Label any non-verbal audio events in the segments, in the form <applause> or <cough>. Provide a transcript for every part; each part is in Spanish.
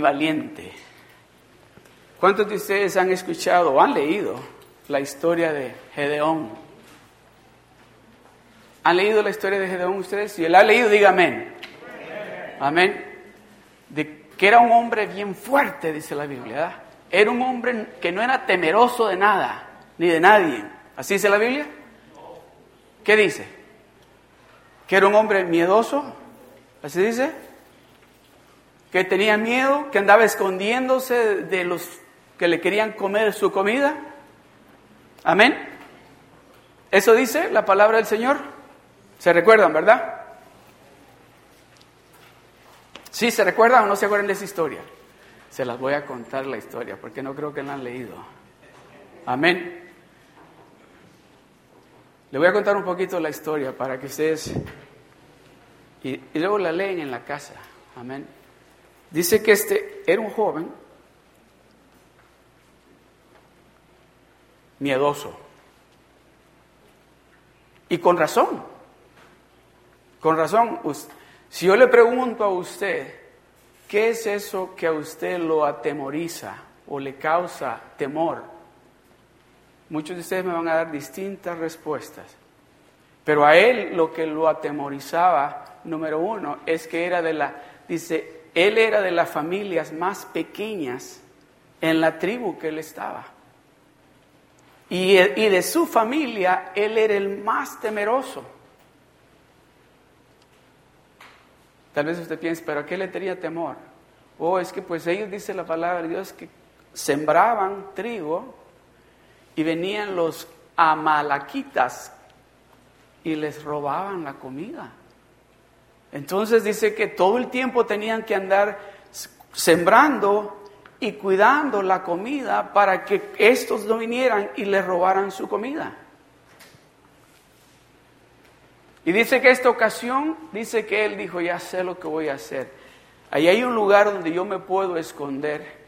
valiente. ¿Cuántos de ustedes han escuchado o han leído la historia de Gedeón? ¿Han leído la historia de Gedeón ustedes? Si él ha leído, diga amén. Amén. De que era un hombre bien fuerte, dice la Biblia. Era un hombre que no era temeroso de nada, ni de nadie. ¿Así dice la Biblia? ¿Qué dice? Que era un hombre miedoso. ¿Así dice? Que tenía miedo, que andaba escondiéndose de los que le querían comer su comida. Amén. Eso dice la palabra del Señor. ¿Se recuerdan, verdad? ¿Sí se recuerdan o no se acuerdan de esa historia? Se las voy a contar la historia porque no creo que la han leído. Amén. Le voy a contar un poquito la historia para que ustedes... Y, y luego la leen en la casa. Amén. Dice que este era un joven miedoso. Y con razón. Con razón. Si yo le pregunto a usted, ¿qué es eso que a usted lo atemoriza o le causa temor? Muchos de ustedes me van a dar distintas respuestas. Pero a él lo que lo atemorizaba, número uno, es que era de la, dice, él era de las familias más pequeñas en la tribu que él estaba. Y, de su familia, él era el más temeroso. Tal vez usted piense, pero ¿a qué le tenía temor? Oh, es que pues ellos, dice la palabra de Dios, que sembraban trigo y venían los amalaquitas y les robaban la comida. Entonces dice que todo el tiempo tenían que andar sembrando y cuidando la comida para que estos no vinieran y les robaran su comida. Y dice que esta ocasión, dice que él dijo, ya sé lo que voy a hacer. Ahí hay un lugar donde yo me puedo esconder.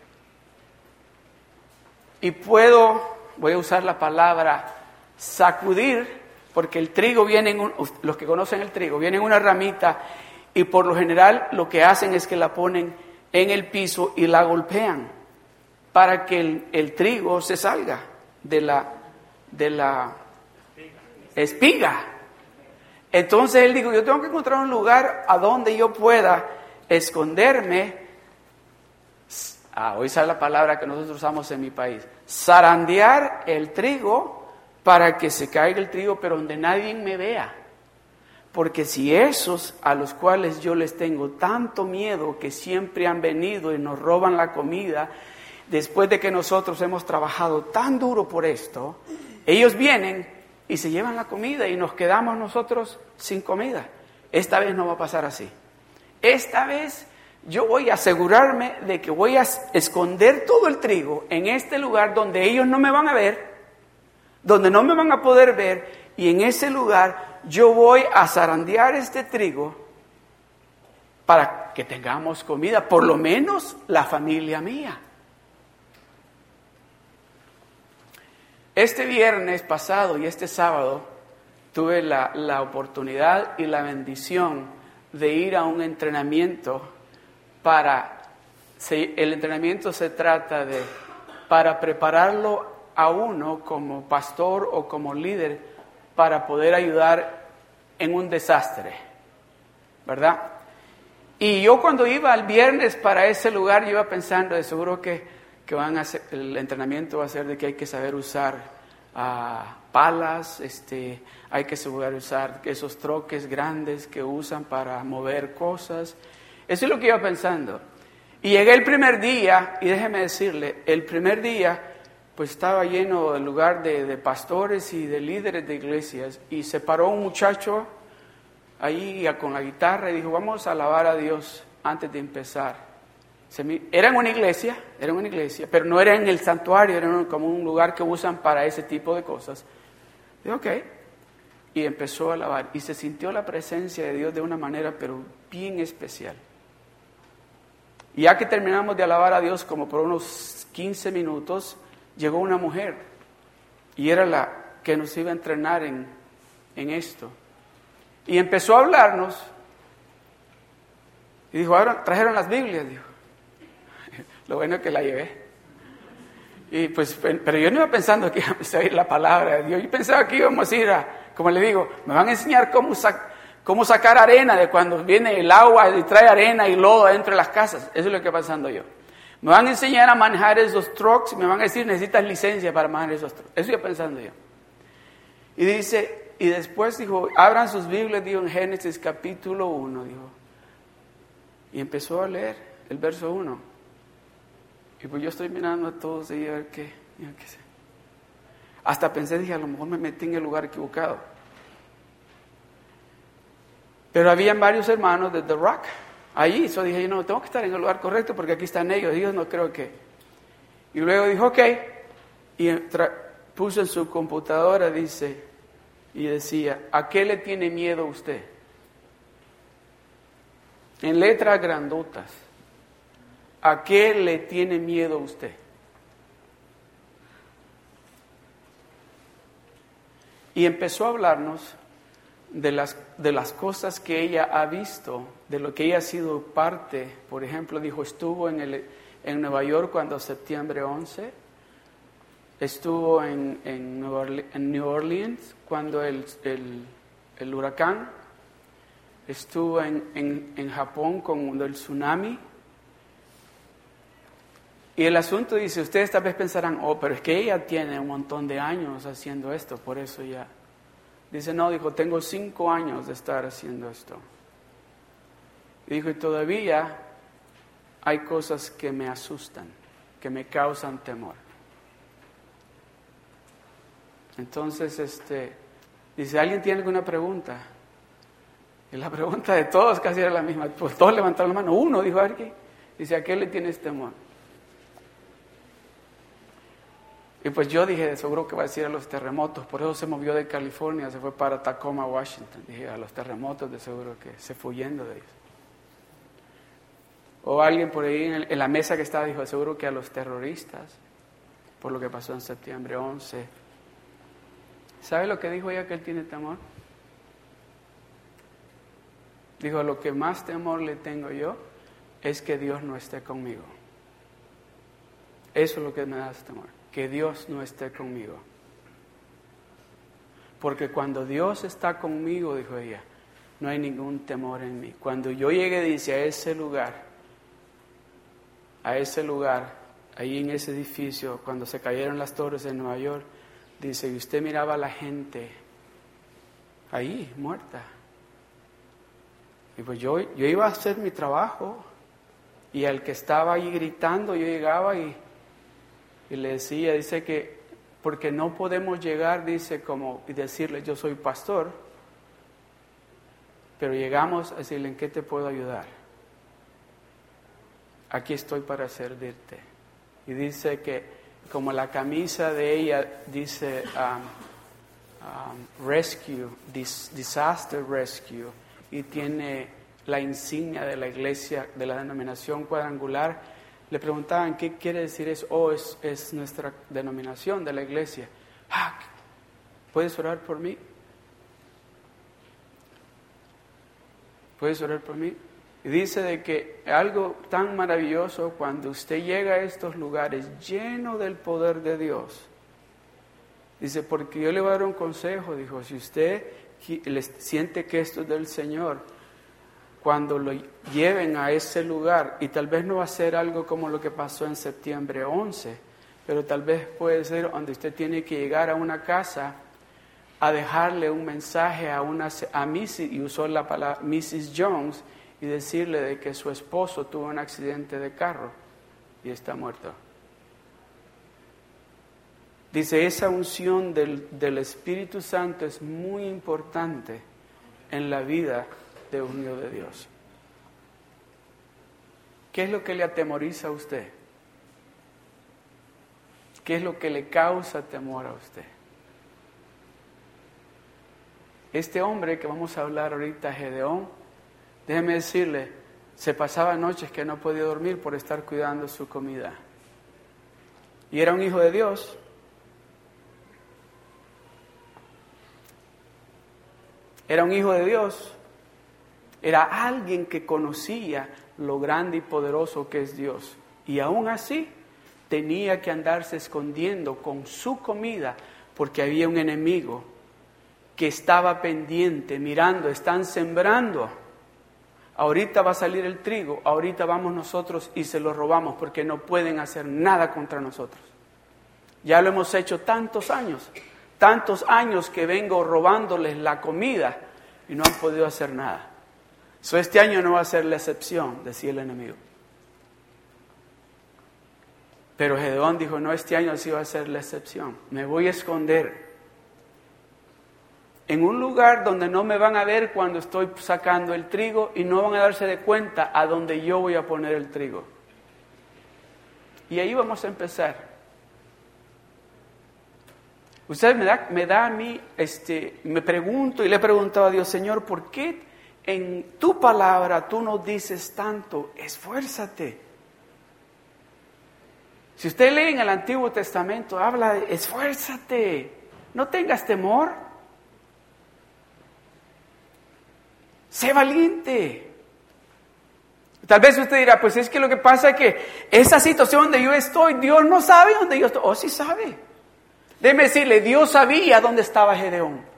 Y puedo, voy a usar la palabra, sacudir, porque el trigo viene en un, los que conocen el trigo, viene en una ramita y por lo general lo que hacen es que la ponen en el piso y la golpean para que el, trigo se salga de la, de la espiga. Entonces él dijo, yo tengo que encontrar un lugar a donde yo pueda esconderme. Ah, hoy sale la palabra que nosotros usamos en mi país. Zarandear el trigo para que se caiga el trigo, pero donde nadie me vea. Porque si esos a los cuales yo les tengo tanto miedo que siempre han venido y nos roban la comida, después de que nosotros hemos trabajado tan duro por esto, ellos vienen y se llevan la comida y nos quedamos nosotros sin comida. Esta vez no va a pasar así. Esta vez yo voy a asegurarme de que voy a esconder todo el trigo en este lugar donde ellos no me van a ver, donde no me van a poder ver, y en ese lugar yo voy a zarandear este trigo para que tengamos comida, por lo menos la familia mía. Este viernes pasado y este sábado tuve la, oportunidad y la bendición de ir a un entrenamiento para, el entrenamiento se trata de, para prepararlo a uno como pastor o como líder para poder ayudar en un desastre, ¿verdad? Y yo cuando iba el viernes para ese lugar, iba pensando, de seguro que que van a hacer, el entrenamiento va a ser de que hay que saber usar ah, palas, este, hay que saber usar esos troques grandes que usan para mover cosas. Eso es lo que iba pensando. Y llegué el primer día, y déjeme decirle, el primer día pues estaba lleno el lugar de, pastores y de líderes de iglesias, y se paró un muchacho ahí con la guitarra y dijo, vamos a alabar a Dios antes de empezar. Era en una iglesia, era una iglesia, pero no era en el santuario, era como un lugar que usan para ese tipo de cosas. Y ok, y empezó a alabar y se sintió la presencia de Dios de una manera pero bien especial. Y ya que terminamos de alabar a Dios como por unos 15 minutos, llegó una mujer y era la que nos iba a entrenar en, en esto. Y empezó a hablarnos Y dijo, ahora trajeron las Biblias, dijo. <laughs> Lo bueno es que la llevé. Y pues, pero yo no iba pensando que <laughs> íbamos a ir la palabra de Dios. Yo pensaba que íbamos a ir a, como le digo, me van a enseñar cómo, cómo sacar arena de cuando viene el agua y trae arena y lodo dentro de las casas. Eso es lo que pasando yo. Me van a enseñar a manejar esos trucks y me van a decir, necesitas licencia para manejar esos trucks. Eso iba pensando yo. Y dice, y después dijo, abran sus Biblias, dijo en Génesis capítulo 1, dijo. Y empezó a leer el verso 1. Y pues yo estoy mirando a todos y a ver qué, qué sé. Hasta pensé, dije, a lo mejor me metí en el lugar equivocado. Pero habían varios hermanos de The Rock allí. Yo dije, no, tengo que estar en el lugar correcto porque aquí están ellos. Dios no creo que. Y luego dijo, ok. Y puso en su computadora, dice, y decía, ¿a qué le tiene miedo usted? En letras grandotas. ¿A qué le tiene miedo usted? Y empezó a hablarnos de las, de las cosas que ella ha visto, de lo que ella ha sido parte. Por ejemplo, dijo, estuvo en, el, en Nueva York cuando septiembre 11, estuvo en, en, New Orleans cuando el, el, el huracán, estuvo en, Japón con el tsunami, y el asunto dice, ustedes tal vez pensarán, oh, pero es que ella tiene un montón de años haciendo esto, por eso ya. Dice, no, dijo, tengo cinco años de estar haciendo esto. Y dijo, y todavía hay cosas que me asustan, que me causan temor. Entonces, este, dice, ¿alguien tiene alguna pregunta? Y la pregunta de todos casi era la misma. Pues todos levantaron la mano. Uno dijo, a ver qué. Dice, ¿a qué le tienes temor? Y pues yo dije, seguro que va a decir a los terremotos, por eso se movió de California, se fue para Tacoma, Washington. Dije, a los terremotos de seguro que se fue huyendo de ellos. O alguien por ahí en, la mesa que estaba dijo, seguro que a los terroristas, por lo que pasó en septiembre 11. ¿Sabe lo que dijo ella que él tiene temor? Dijo, lo que más temor le tengo yo es que Dios no esté conmigo. Eso es lo que me da temor que Dios no esté conmigo. Porque cuando Dios está conmigo, dijo ella, no hay ningún temor en mí. Cuando yo llegué, dice, a ese lugar, a ese lugar, ahí en ese edificio, cuando se cayeron las torres de Nueva York, dice, y usted miraba a la gente ahí, muerta. Y pues yo, yo iba a hacer mi trabajo, y al que estaba ahí gritando, yo llegaba y y le decía, dice que porque no podemos llegar, dice, como y decirle yo soy pastor, pero llegamos a decirle en qué te puedo ayudar. Aquí estoy para servirte. Y dice que como la camisa de ella dice um, um, rescue, disaster rescue, y tiene la insignia de la iglesia, de la denominación cuadrangular, le preguntaban, ¿qué quiere decir eso? Oh, es, es nuestra denominación de la iglesia. Ah, ¿Puedes orar por mí? ¿Puedes orar por mí? Dice de que algo tan maravilloso cuando usted llega a estos lugares lleno del poder de Dios. Dice, porque yo le voy a dar un consejo, dijo, si usted siente que esto es del Señor, cuando lo lleven a ese lugar, y tal vez no va a ser algo como lo que pasó en septiembre 11, pero tal vez puede ser donde usted tiene que llegar a una casa a dejarle un mensaje a una a Mrs. y usó la palabra Mrs. Jones y decirle de que su esposo tuvo un accidente de carro y está muerto. Dice, esa unción del, del Espíritu Santo es muy importante en la vida de un hijo de Dios. ¿Qué es lo que le atemoriza a usted? ¿Qué es lo que le causa temor a usted? Este hombre que vamos a hablar ahorita, Gedeón, déjeme decirle, se pasaba noches que no podía dormir por estar cuidando su comida. Y era un hijo de Dios. Era un hijo de Dios Era alguien que conocía lo grande y poderoso que es Dios. Y aún así tenía que andarse escondiendo con su comida porque había un enemigo que estaba pendiente, mirando, están sembrando. Ahorita va a salir el trigo, ahorita vamos nosotros y se lo robamos porque no pueden hacer nada contra nosotros. Ya lo hemos hecho tantos años, tantos años que vengo robándoles la comida y no han podido hacer nada. So, este año no va a ser la excepción, decía el enemigo. Pero Gedeón dijo, no, este año sí va a ser la excepción. Me voy a esconder en un lugar donde no me van a ver cuando estoy sacando el trigo y no van a darse de cuenta a donde yo voy a poner el trigo. Y ahí vamos a empezar. Usted me da, me da a mí, este, me pregunto y le he preguntado a Dios, Señor, ¿por qué en tu palabra tú nos dices tanto? Esfuérzate. Si usted lee en el Antiguo Testamento, habla de esfuérzate, no tengas temor. Sé valiente. Tal vez usted dirá, pues es que lo que pasa es que esa situación donde yo estoy, Dios no sabe dónde yo estoy. Oh, sí sabe. Déjeme decirle, Dios sabía dónde estaba Gedeón.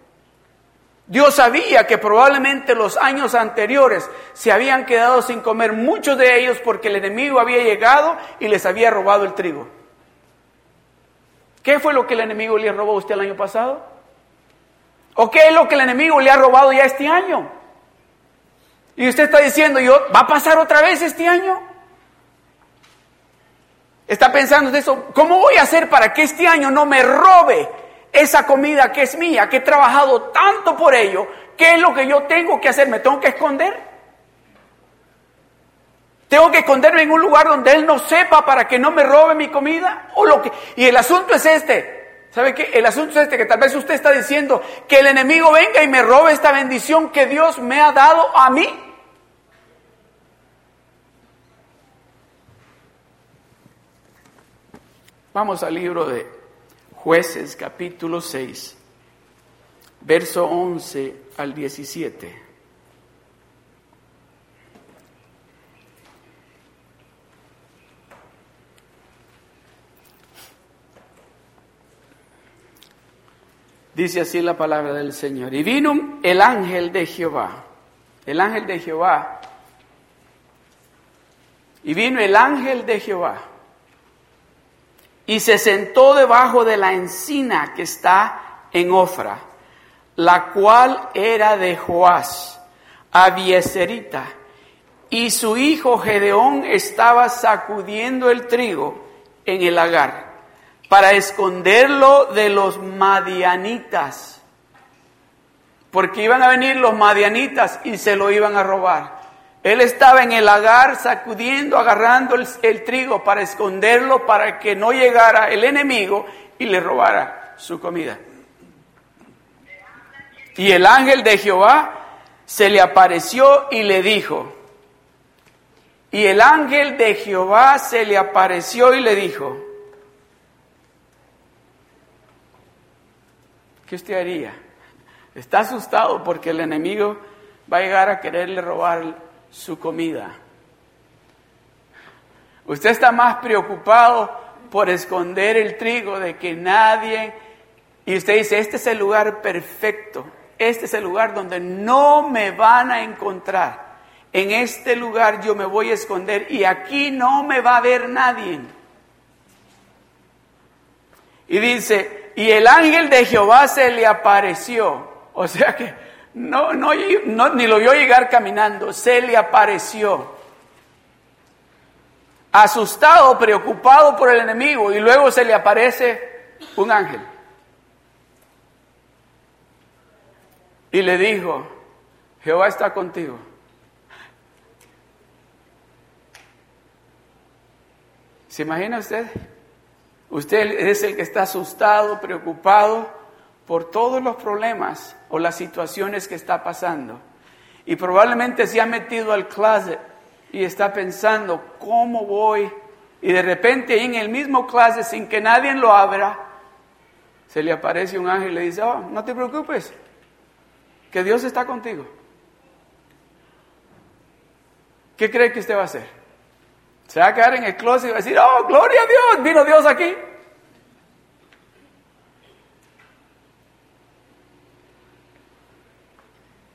Dios sabía que probablemente los años anteriores se habían quedado sin comer muchos de ellos porque el enemigo había llegado y les había robado el trigo. ¿Qué fue lo que el enemigo le robó a usted el año pasado? ¿O qué es lo que el enemigo le ha robado ya este año? Y usted está diciendo, yo, ¿va a pasar otra vez este año? Está pensando de eso, ¿cómo voy a hacer para que este año no me robe esa comida que es mía, que he trabajado tanto por ello? ¿Qué es lo que yo tengo que hacer? ¿Me tengo que esconder? ¿Tengo que esconderme en un lugar donde él no sepa para que no me robe mi comida? ¿O lo que... Y el asunto es este. ¿Sabe qué? El asunto es este, que tal vez usted está diciendo que el enemigo venga y me robe esta bendición que Dios me ha dado a mí. Vamos al libro de jueces capítulo 6, verso 11 al 17. Dice así la palabra del Señor. Y vino el ángel de Jehová. El ángel de Jehová. Y vino el ángel de Jehová y se sentó debajo de la encina que está en Ofra, la cual era de Joás, Abieserita, y su hijo Gedeón estaba sacudiendo el trigo en el lagar para esconderlo de los madianitas, porque iban a venir los madianitas y se lo iban a robar. Él estaba en el lagar sacudiendo, agarrando el, trigo para esconderlo, para que no llegara el enemigo y le robara su comida. Y el ángel de Jehová se le apareció y le dijo, y el ángel de Jehová se le apareció y le dijo, ¿qué usted haría? Está asustado porque el enemigo va a llegar a quererle robar su comida. Usted está más preocupado por esconder el trigo de que nadie... Y usted dice, este es el lugar perfecto, este es el lugar donde no me van a encontrar. En este lugar yo me voy a esconder y aquí no me va a ver nadie. Y dice, y el ángel de Jehová se le apareció. O sea que no, no, ni lo vio llegar caminando, se le apareció. Asustado, preocupado por el enemigo, y luego se le aparece un ángel. Y le dijo, Jehová está contigo. ¿Se imagina usted? Usted es el que está asustado, preocupado por todos los problemas o las situaciones que está pasando. Y probablemente se ha metido al closet y está pensando, ¿cómo voy? Y de repente en el mismo closet, sin que nadie lo abra, se le aparece un ángel y le dice, oh, no te preocupes, que Dios está contigo. ¿qué cree que usted va a hacer? Se va a quedar en el closet y va a decir, oh, gloria a Dios, vino Dios aquí.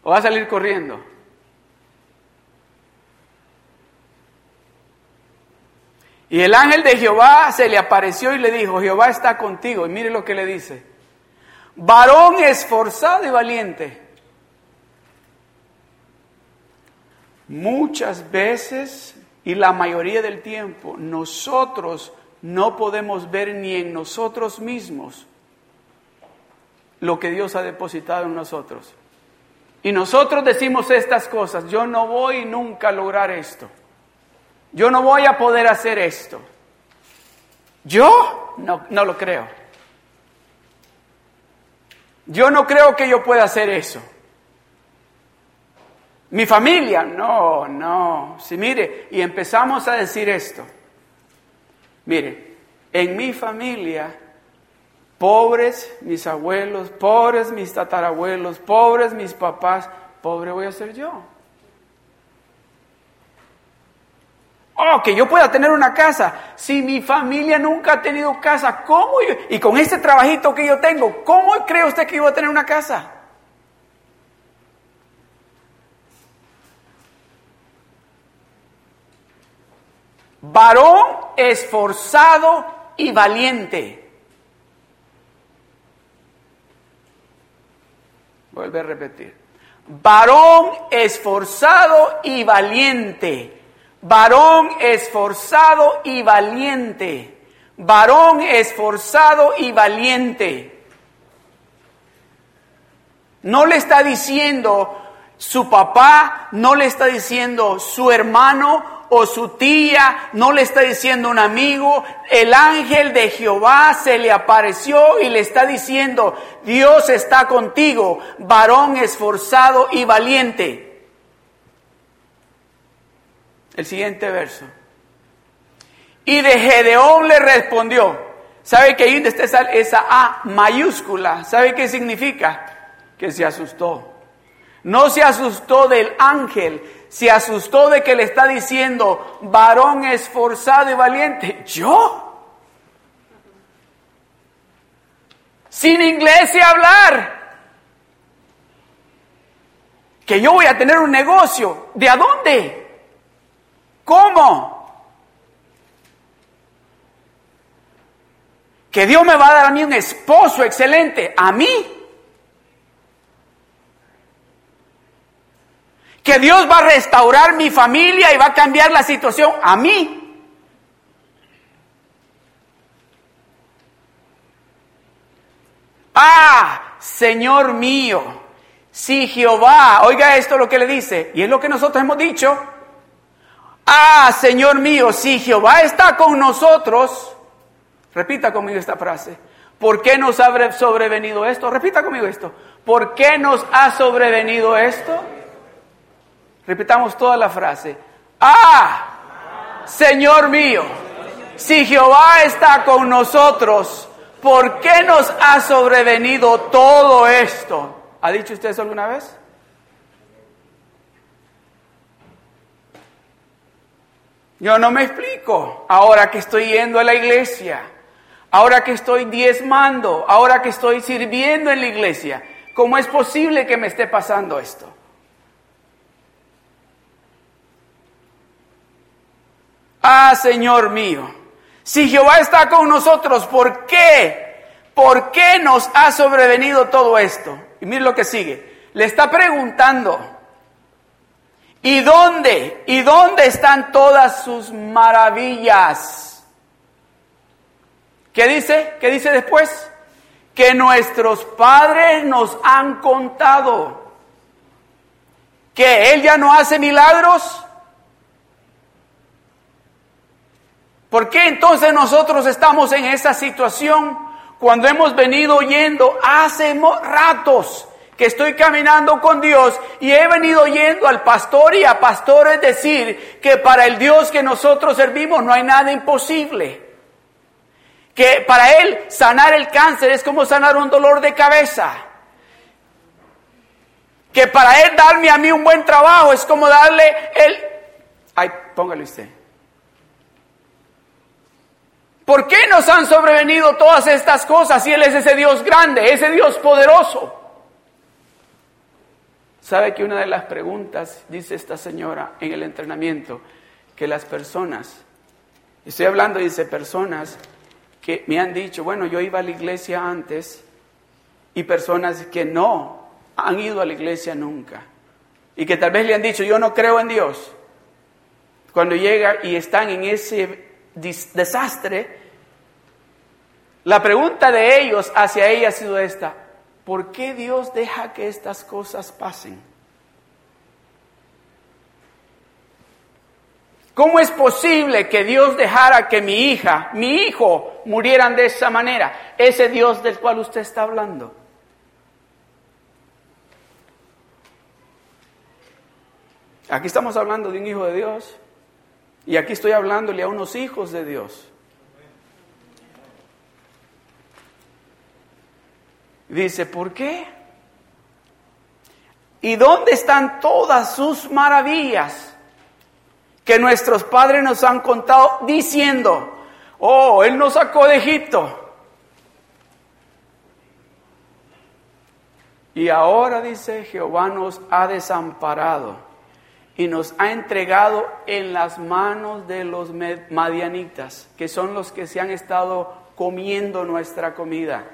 ¿O va a salir corriendo? Y el ángel de Jehová se le apareció y le dijo, Jehová está contigo. Y mire lo que le dice. Varón esforzado y valiente. Muchas veces y la mayoría del tiempo nosotros no podemos ver ni en nosotros mismos lo que Dios ha depositado en nosotros. Y nosotros decimos estas cosas, yo no voy nunca a lograr esto. Yo no voy a poder hacer esto. Yo no, no lo creo. Yo no creo que yo pueda hacer eso. Mi familia, no, no. Si mire, y empezamos a decir esto. Mire, en mi familia, pobres mis abuelos, pobres mis tatarabuelos, pobres mis papás, pobre voy a ser yo. Oh, que yo pueda tener una casa. Si mi familia nunca ha tenido casa, ¿cómo yo? Y con este trabajito que yo tengo, ¿cómo cree usted que yo voy a tener una casa? Varón esforzado y valiente. Vuelve a repetir. Varón esforzado y valiente varón esforzado y valiente, varón esforzado y valiente. No le está diciendo su papá, no le está diciendo su hermano o su tía, no le está diciendo un amigo, el ángel de Jehová se le apareció y le está diciendo, Dios está contigo, varón esforzado y valiente. El siguiente verso. Y de Gedeón le respondió. ¿Sabe que ahí está esa, esa A mayúscula? ¿Sabe qué significa? Que se asustó. No se asustó del ángel, se asustó de que le está diciendo, varón esforzado y valiente. ¿Yo? Sin inglés y hablar. Que yo voy a tener un negocio. ¿De a dónde? ¿Cómo? Que Dios me va a dar a mí un esposo excelente, a mí. Que Dios va a restaurar mi familia y va a cambiar la situación a mí. Ah, Señor mío, si Jehová, oiga esto lo que le dice, y es lo que nosotros hemos dicho, Ah, Señor mío, si Jehová está con nosotros, repita conmigo esta frase, ¿por qué nos ha sobrevenido esto? Repita conmigo esto, ¿por qué nos ha sobrevenido esto? Repitamos toda la frase. Ah, Señor mío, si Jehová está con nosotros, ¿por qué nos ha sobrevenido todo esto? ¿Ha dicho usted eso alguna vez? Yo no me explico. Ahora que estoy yendo a la iglesia, ahora que estoy diezmando, ahora que estoy sirviendo en la iglesia, ¿cómo es posible que me esté pasando esto? Ah, Señor mío, si Jehová está con nosotros, ¿por qué? ¿Por qué nos ha sobrevenido todo esto? Y mire lo que sigue. Le está preguntando, ¿Y dónde? ¿Y dónde están todas sus maravillas? ¿Qué dice? ¿Qué dice después? Que nuestros padres nos han contado. ¿Que Él ya no hace milagros? ¿Por qué entonces nosotros estamos en esa situación cuando hemos venido oyendo hace ratos que estoy caminando con Dios y he venido yendo al pastor y a pastores decir que para el Dios que nosotros servimos no hay nada imposible. Que para Él sanar el cáncer es como sanar un dolor de cabeza. Que para Él darme a mí un buen trabajo es como darle el, Ay, póngale usted. ¿Por qué nos han sobrevenido todas estas cosas si Él es ese Dios grande, ese Dios poderoso? ¿Sabe que una de las preguntas, dice esta señora en el entrenamiento, que las personas, estoy hablando, dice, personas que me han dicho, bueno, yo iba a la iglesia antes y personas que no han ido a la iglesia nunca y que tal vez le han dicho, yo no creo en Dios. Cuando llega y están en ese desastre, la pregunta de ellos hacia ella ha sido esta, ¿por qué Dios deja que estas cosas pasen? ¿Cómo es posible que Dios dejara que mi hija, mi hijo murieran de esa manera? Ese Dios del cual usted está hablando. Aquí estamos hablando de un hijo de Dios y aquí estoy hablándole a unos hijos de Dios. Dice, ¿por qué? ¿Y dónde están todas sus maravillas? que nuestros padres nos han contado diciendo, oh, Él nos sacó de Egipto. Y ahora dice, Jehová nos ha desamparado y nos ha entregado en las manos de los madianitas, que son los que se han estado comiendo nuestra comida.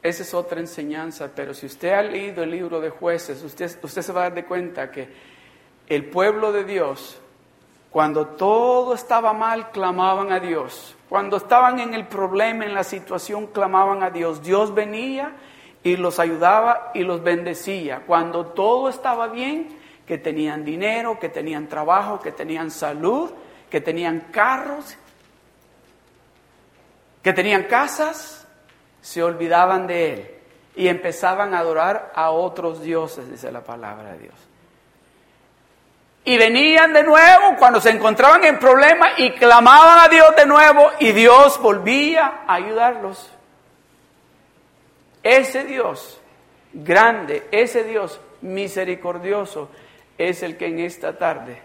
Esa es otra enseñanza, pero si usted ha leído el libro de jueces, usted, usted se va a dar de cuenta que el pueblo de Dios, cuando todo estaba mal, clamaban a Dios. Cuando estaban en el problema, en la situación, clamaban a Dios. Dios venía y los ayudaba y los bendecía. Cuando todo estaba bien, que tenían dinero, que tenían trabajo, que tenían salud, que tenían carros, que tenían casas, se olvidaban de Él y empezaban a adorar a otros dioses, dice la palabra de Dios. Y venían de nuevo cuando se encontraban en problemas y clamaban a Dios de nuevo y Dios volvía a ayudarlos. Ese Dios grande, ese Dios misericordioso es el que en esta tarde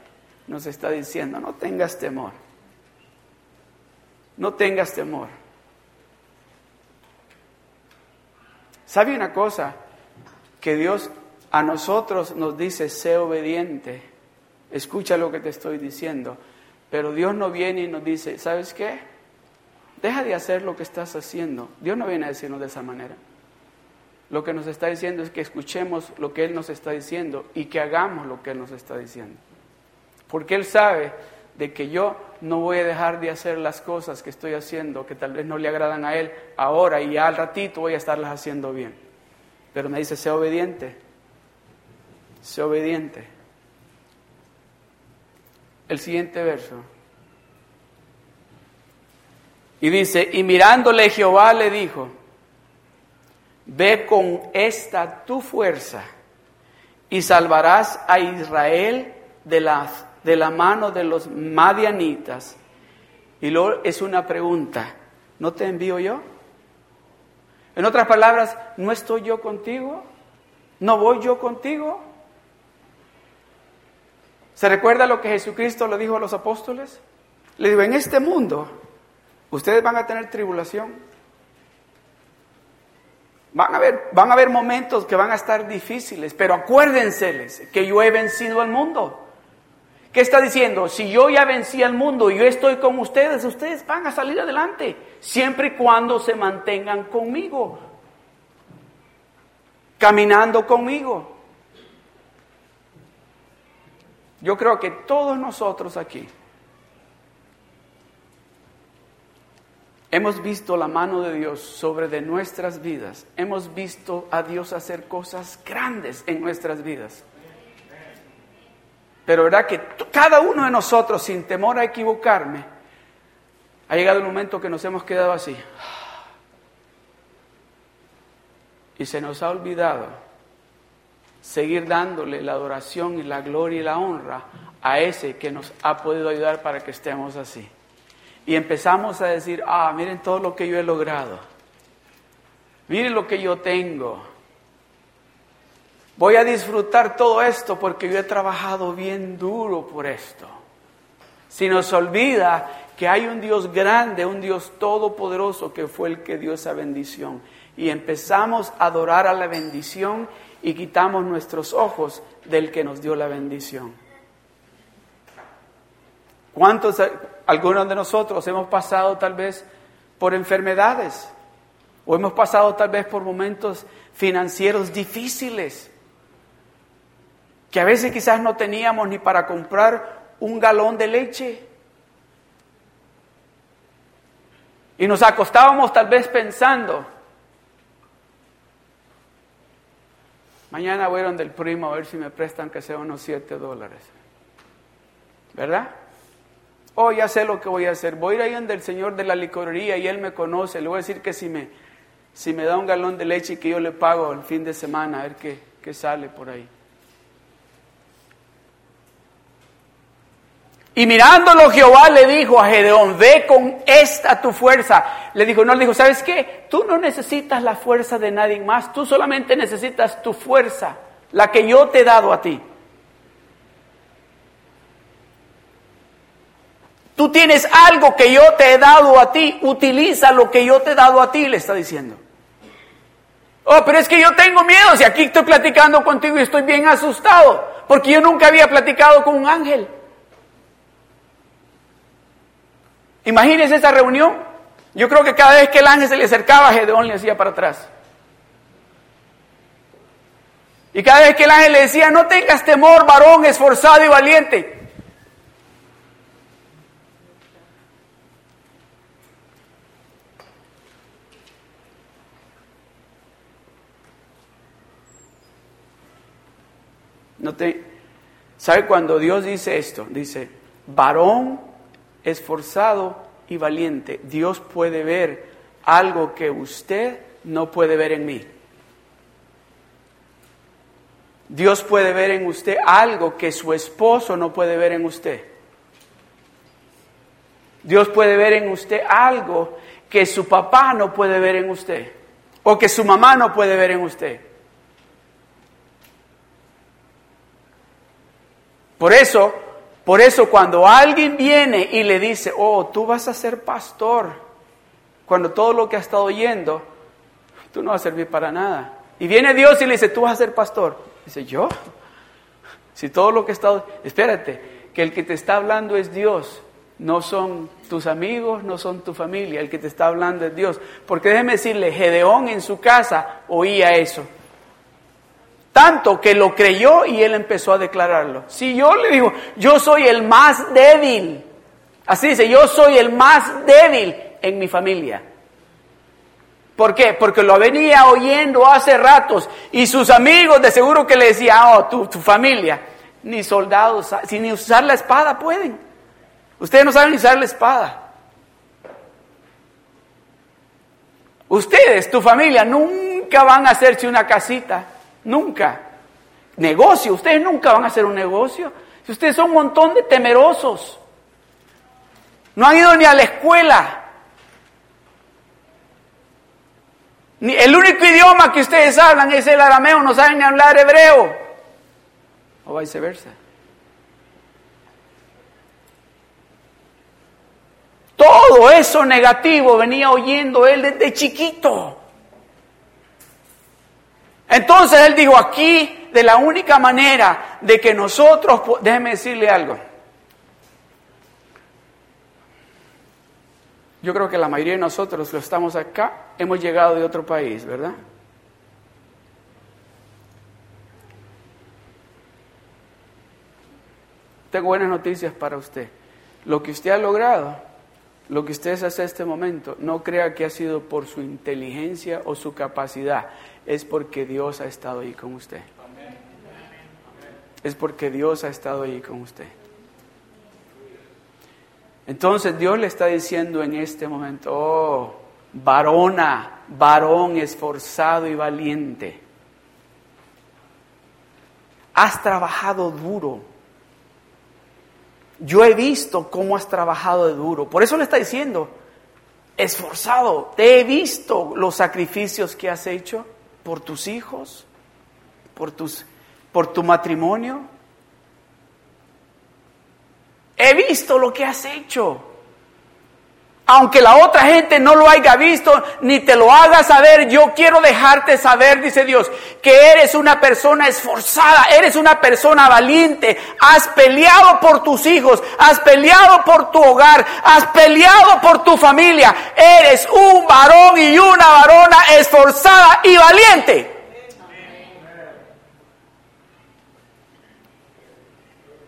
nos está diciendo, no tengas temor, no tengas temor. ¿Sabe una cosa? Que Dios a nosotros nos dice, sé obediente, escucha lo que te estoy diciendo, pero Dios no viene y nos dice, ¿sabes qué? Deja de hacer lo que estás haciendo. Dios no viene a decirnos de esa manera. Lo que nos está diciendo es que escuchemos lo que Él nos está diciendo y que hagamos lo que Él nos está diciendo. Porque Él sabe de que yo no voy a dejar de hacer las cosas que estoy haciendo, que tal vez no le agradan a Él ahora y al ratito voy a estarlas haciendo bien. Pero me dice, sé obediente, sé obediente. El siguiente verso. Y dice, y mirándole Jehová le dijo, ve con esta tu fuerza y salvarás a Israel de las de la mano de los madianitas. Y luego es una pregunta, ¿no te envío yo? En otras palabras, ¿no estoy yo contigo? ¿No voy yo contigo? ¿Se recuerda lo que Jesucristo le dijo a los apóstoles? Le dijo, en este mundo ustedes van a tener tribulación. Van a, haber, van a haber momentos que van a estar difíciles, pero acuérdenseles que yo he vencido al mundo. ¿Qué está diciendo? Si yo ya vencí al mundo y yo estoy con ustedes, ustedes van a salir adelante, siempre y cuando se mantengan conmigo, caminando conmigo. Yo creo que todos nosotros aquí hemos visto la mano de Dios sobre de nuestras vidas, hemos visto a Dios hacer cosas grandes en nuestras vidas. Pero verdad que cada uno de nosotros, sin temor a equivocarme, ha llegado el momento que nos hemos quedado así. Y se nos ha olvidado seguir dándole la adoración y la gloria y la honra a ese que nos ha podido ayudar para que estemos así. Y empezamos a decir, ah, miren todo lo que yo he logrado. Miren lo que yo tengo. Voy a disfrutar todo esto porque yo he trabajado bien duro por esto. Si nos olvida que hay un Dios grande, un Dios todopoderoso que fue el que dio esa bendición. Y empezamos a adorar a la bendición y quitamos nuestros ojos del que nos dio la bendición. ¿Cuántos, algunos de nosotros hemos pasado tal vez por enfermedades o hemos pasado tal vez por momentos financieros difíciles que a veces quizás no teníamos ni para comprar un galón de leche? Y nos acostábamos tal vez pensando, mañana voy a donde el primo a ver si me prestan que sea unos 7 dólares. ¿Verdad? Oh, ya sé lo que voy a hacer. Voy a ir ahí donde el señor de la licorería y él me conoce. Le voy a decir que si me, si me da un galón de leche y que yo le pago el fin de semana, a ver qué, qué sale por ahí. Y mirándolo Jehová le dijo a Gedeón, ve con esta tu fuerza. Le dijo, no, le dijo, ¿sabes qué? Tú no necesitas la fuerza de nadie más, tú solamente necesitas tu fuerza, la que yo te he dado a ti. Tú tienes algo que yo te he dado a ti, utiliza lo que yo te he dado a ti, le está diciendo. Oh, pero es que yo tengo miedo, si aquí estoy platicando contigo y estoy bien asustado, porque yo nunca había platicado con un ángel. Imagínense esa reunión. Yo creo que cada vez que el ángel se le acercaba, Gedeón le hacía para atrás. Y cada vez que el ángel le decía, no tengas temor, varón esforzado y valiente. No te, ¿Sabe cuando Dios dice esto? Dice, varón esforzado y valiente, Dios puede ver algo que usted no puede ver en mí. Dios puede ver en usted algo que su esposo no puede ver en usted. Dios puede ver en usted algo que su papá no puede ver en usted. O que su mamá no puede ver en usted. Por eso, por eso cuando alguien viene y le dice, oh, tú vas a ser pastor, cuando todo lo que ha estado oyendo, tú no vas a servir para nada. Y viene Dios y le dice, tú vas a ser pastor. Dice, ¿yo? Si todo lo que ha estado, espérate, que el que te está hablando es Dios, no son tus amigos, no son tu familia, el que te está hablando es Dios. Porque déjeme decirle, Gedeón en su casa oía eso. Tanto que lo creyó y él empezó a declararlo. Si yo le digo, yo soy el más débil, así dice, yo soy el más débil en mi familia. ¿Por qué? Porque lo venía oyendo hace ratos y sus amigos de seguro que le decían, oh, tu, tu familia, ni soldados, sin ni usar la espada pueden. Ustedes no saben usar la espada. Ustedes, tu familia, nunca van a hacerse una casita Nunca. Negocio, ustedes nunca van a hacer un negocio. Si ustedes son un montón de temerosos. No han ido ni a la escuela. Ni, el único idioma que ustedes hablan es el arameo, no saben ni hablar hebreo. O viceversa. Todo eso negativo venía oyendo él desde chiquito. Entonces él dijo, aquí de la única manera de que nosotros, déjeme decirle algo. Yo creo que la mayoría de nosotros, que estamos acá, hemos llegado de otro país, ¿verdad? Tengo buenas noticias para usted. Lo que usted ha logrado, lo que usted hace este momento, no crea que ha sido por su inteligencia o su capacidad es porque Dios ha estado ahí con usted. Es porque Dios ha estado ahí con usted. Entonces Dios le está diciendo en este momento, oh, varona, varón esforzado y valiente, has trabajado duro. Yo he visto cómo has trabajado de duro. Por eso le está diciendo, esforzado, te he visto los sacrificios que has hecho por tus hijos, por, tus, por tu matrimonio. He visto lo que has hecho aunque la otra gente no lo haya visto ni te lo haga saber, yo quiero dejarte saber, dice Dios, que eres una persona esforzada, eres una persona valiente, has peleado por tus hijos, has peleado por tu hogar, has peleado por tu familia, eres un varón y una varona esforzada y valiente.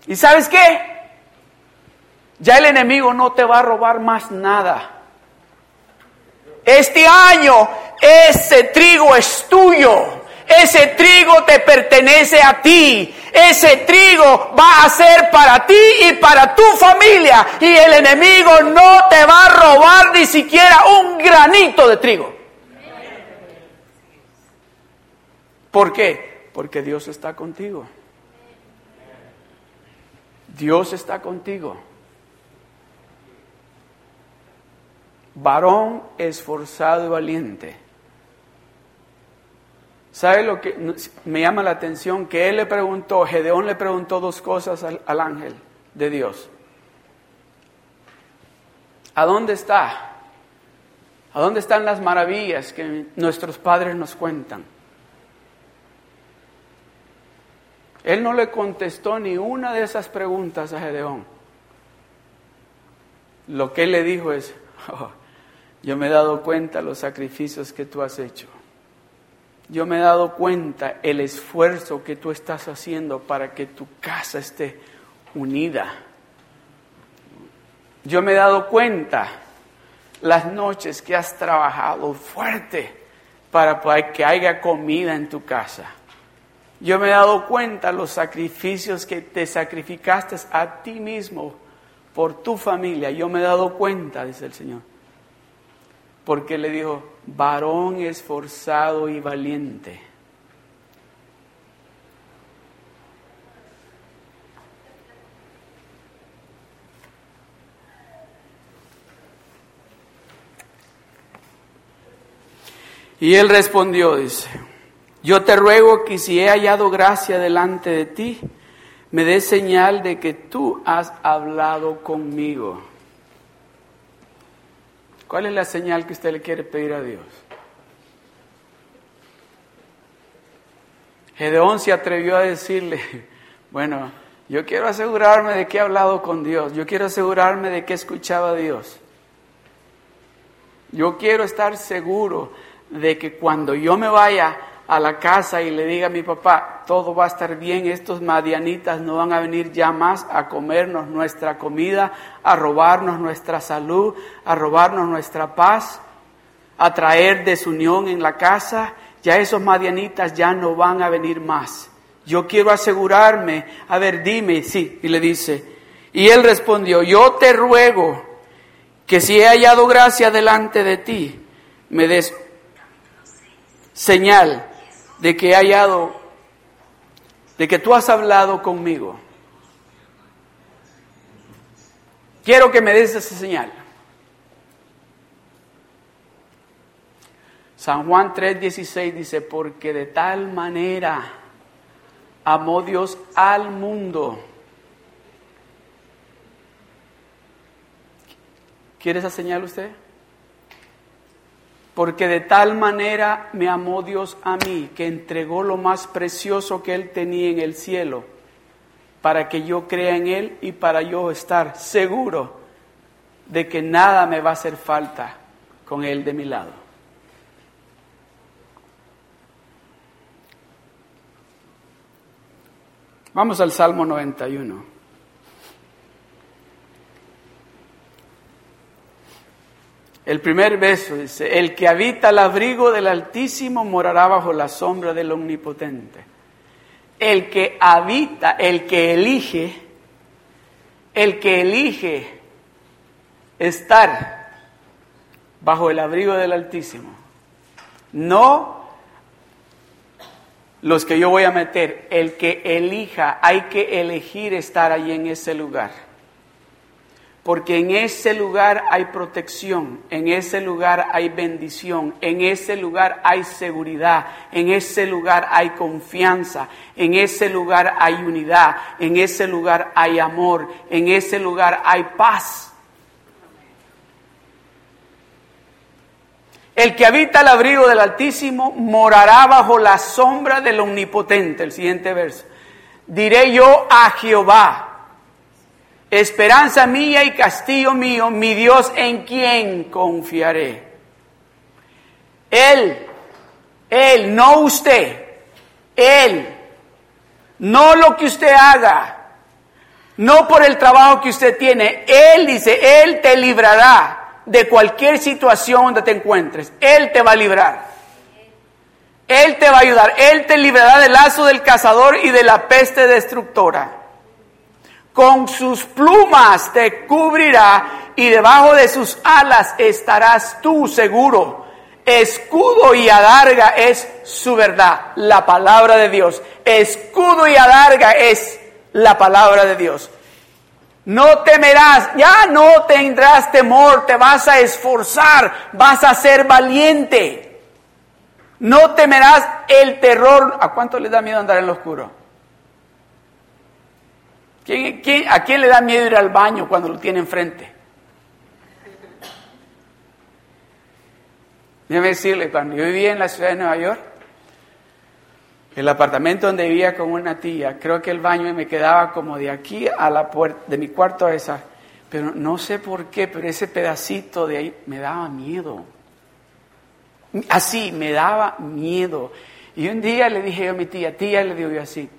¿Y sabes qué? Ya el enemigo no te va a robar más nada. Este año ese trigo es tuyo. Ese trigo te pertenece a ti. Ese trigo va a ser para ti y para tu familia. Y el enemigo no te va a robar ni siquiera un granito de trigo. ¿Por qué? Porque Dios está contigo. Dios está contigo. Varón esforzado y valiente. ¿Sabe lo que me llama la atención? Que él le preguntó, Gedeón le preguntó dos cosas al, al ángel de Dios. ¿A dónde está? ¿A dónde están las maravillas que nuestros padres nos cuentan? Él no le contestó ni una de esas preguntas a Gedeón. Lo que él le dijo es, <laughs> oh, yo me he dado cuenta los sacrificios que tú has hecho. Yo me he dado cuenta el esfuerzo que tú estás haciendo para que tu casa esté unida. Yo me he dado cuenta las noches que has trabajado fuerte para que haya comida en tu casa. Yo me he dado cuenta los sacrificios que te sacrificaste a ti mismo por tu familia. Yo me he dado cuenta, dice el Señor porque le dijo, varón esforzado y valiente. Y él respondió, dice, yo te ruego que si he hallado gracia delante de ti, me des señal de que tú has hablado conmigo. ¿Cuál es la señal que usted le quiere pedir a Dios? Gedeón se atrevió a decirle, <laughs> bueno, yo quiero asegurarme de que he hablado con Dios, yo quiero asegurarme de que he escuchado a Dios. Yo quiero estar seguro de que cuando yo me vaya a la casa y le diga a mi papá, todo va a estar bien, estos madianitas no van a venir ya más a comernos nuestra comida, a robarnos nuestra salud, a robarnos nuestra paz, a traer desunión en la casa, ya esos madianitas ya no van a venir más. Yo quiero asegurarme, a ver, dime, sí, y le dice, y él respondió, yo te ruego que si he hallado gracia delante de ti, me des señal de que he hallado, de que tú has hablado conmigo. Quiero que me des esa señal. San Juan 3:16 dice, porque de tal manera amó Dios al mundo. ¿Quiere esa señal usted? Porque de tal manera me amó Dios a mí, que entregó lo más precioso que Él tenía en el cielo, para que yo crea en Él y para yo estar seguro de que nada me va a hacer falta con Él de mi lado. Vamos al Salmo 91. El primer verso dice, el que habita el abrigo del Altísimo morará bajo la sombra del Omnipotente. El que habita, el que elige, el que elige estar bajo el abrigo del Altísimo. No los que yo voy a meter, el que elija, hay que elegir estar allí en ese lugar. Porque en ese lugar hay protección, en ese lugar hay bendición, en ese lugar hay seguridad, en ese lugar hay confianza, en ese lugar hay unidad, en ese lugar hay amor, en ese lugar hay paz. El que habita el abrigo del Altísimo morará bajo la sombra del Omnipotente. El siguiente verso. Diré yo a Jehová Esperanza mía y castillo mío, mi Dios en quien confiaré. Él, Él, no usted, Él, no lo que usted haga, no por el trabajo que usted tiene, Él dice, Él te librará de cualquier situación donde te encuentres, Él te va a librar. Él te va a ayudar, Él te librará del lazo del cazador y de la peste destructora con sus plumas te cubrirá y debajo de sus alas estarás tú seguro. Escudo y adarga es su verdad, la palabra de Dios. Escudo y adarga es la palabra de Dios. No temerás, ya no tendrás temor, te vas a esforzar, vas a ser valiente. No temerás el terror. ¿A cuánto le da miedo andar en lo oscuro? A quién le da miedo ir al baño cuando lo tiene enfrente? Déjeme decirle, cuando yo vivía en la ciudad de Nueva York, el apartamento donde vivía con una tía, creo que el baño me quedaba como de aquí a la puerta, de mi cuarto a esa, pero no sé por qué, pero ese pedacito de ahí me daba miedo. Así, me daba miedo. Y un día le dije a mi tía, tía, le digo yo así,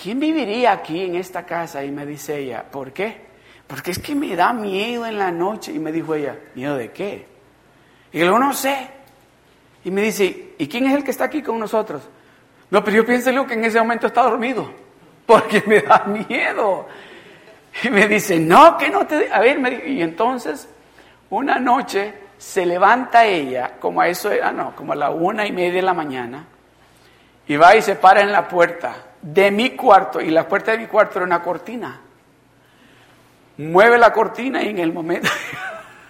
¿quién viviría aquí en esta casa? Y me dice ella, ¿por qué? Porque es que me da miedo en la noche. Y me dijo ella, ¿miedo de qué? Y yo no sé. Y me dice, ¿y quién es el que está aquí con nosotros? No, pero yo pienso que en ese momento está dormido, porque me da miedo. Y me dice, no, que no te... A ver, me y entonces, una noche se levanta ella, como a eso era, no, como a la una y media de la mañana, y va y se para en la puerta de mi cuarto, y la puerta de mi cuarto era una cortina. Mueve la cortina y en el momento,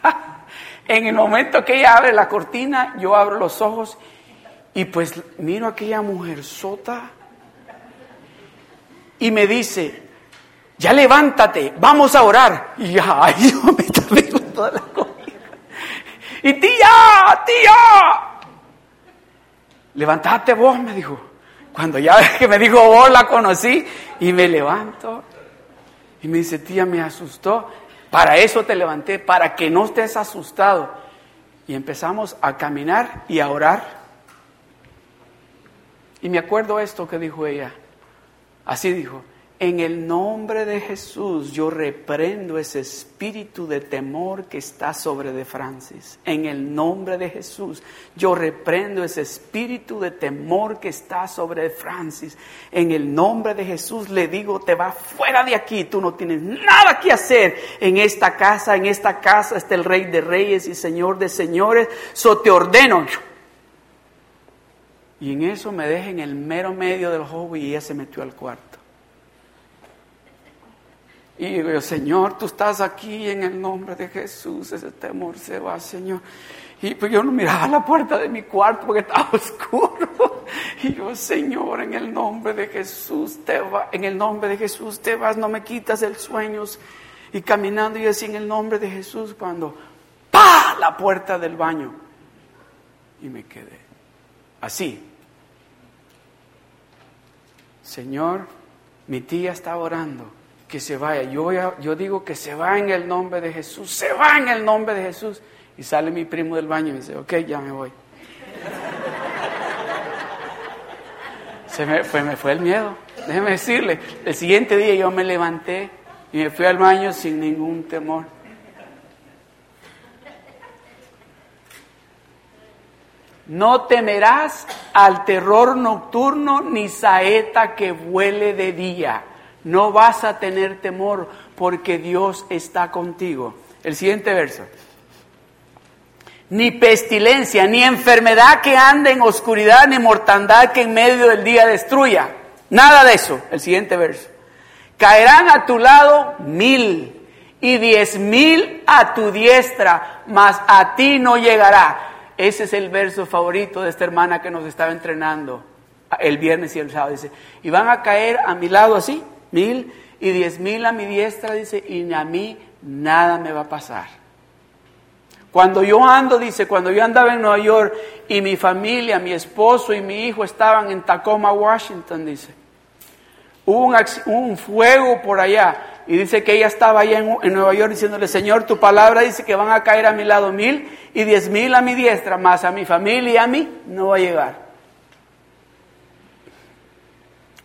<laughs> en el momento que ella abre la cortina, yo abro los ojos y pues miro a aquella mujer sota y me dice, ya levántate, vamos a orar. Y ya, yo me traigo toda la comida. Y tía, tía, levántate vos, me dijo. Cuando ya <laughs> que me dijo, vos la conocí, y me levanto. Y me dice, tía, me asustó. Para eso te levanté, para que no estés asustado. Y empezamos a caminar y a orar. Y me acuerdo esto que dijo ella. Así dijo, en el nombre de Jesús yo reprendo ese espíritu de temor que está sobre de Francis. En el nombre de Jesús yo reprendo ese espíritu de temor que está sobre de Francis. En el nombre de Jesús le digo, te va fuera de aquí, tú no tienes nada que hacer en esta casa, en esta casa está el Rey de Reyes y Señor de Señores, so te ordeno. Y en eso me deja en el mero medio del joven y ella se metió al cuarto. Y digo, Señor, tú estás aquí en el nombre de Jesús, ese temor se va, Señor. Y pues yo no miraba la puerta de mi cuarto porque estaba <laughs> oscuro. Y yo, Señor, en el nombre de Jesús te vas, en el nombre de Jesús te vas, no me quitas el sueño. Y caminando y así en el nombre de Jesús cuando ¡pa! la puerta del baño. Y me quedé así. Señor, mi tía está orando que se vaya. Yo, yo digo que se va en el nombre de Jesús, se va en el nombre de Jesús. Y sale mi primo del baño y me dice, ok, ya me voy. Se me, fue, me fue el miedo, déjeme decirle. El siguiente día yo me levanté y me fui al baño sin ningún temor. No temerás al terror nocturno ni saeta que vuele de día no vas a tener temor porque Dios está contigo. El siguiente verso. Ni pestilencia, ni enfermedad que ande en oscuridad, ni mortandad que en medio del día destruya. Nada de eso. El siguiente verso. Caerán a tu lado mil y diez mil a tu diestra, mas a ti no llegará. Ese es el verso favorito de esta hermana que nos estaba entrenando el viernes y el sábado. Dice, y van a caer a mi lado así, mil y diez mil a mi diestra, dice, y a mí nada me va a pasar. Cuando yo ando, dice, cuando yo andaba en Nueva York y mi familia, mi esposo y mi hijo estaban en Tacoma, Washington, dice, hubo un, fuego por allá y dice que ella estaba allá en, en, Nueva York diciéndole, Señor, tu palabra dice que van a caer a mi lado mil y diez mil a mi diestra, más a mi familia y a mí no va a llegar.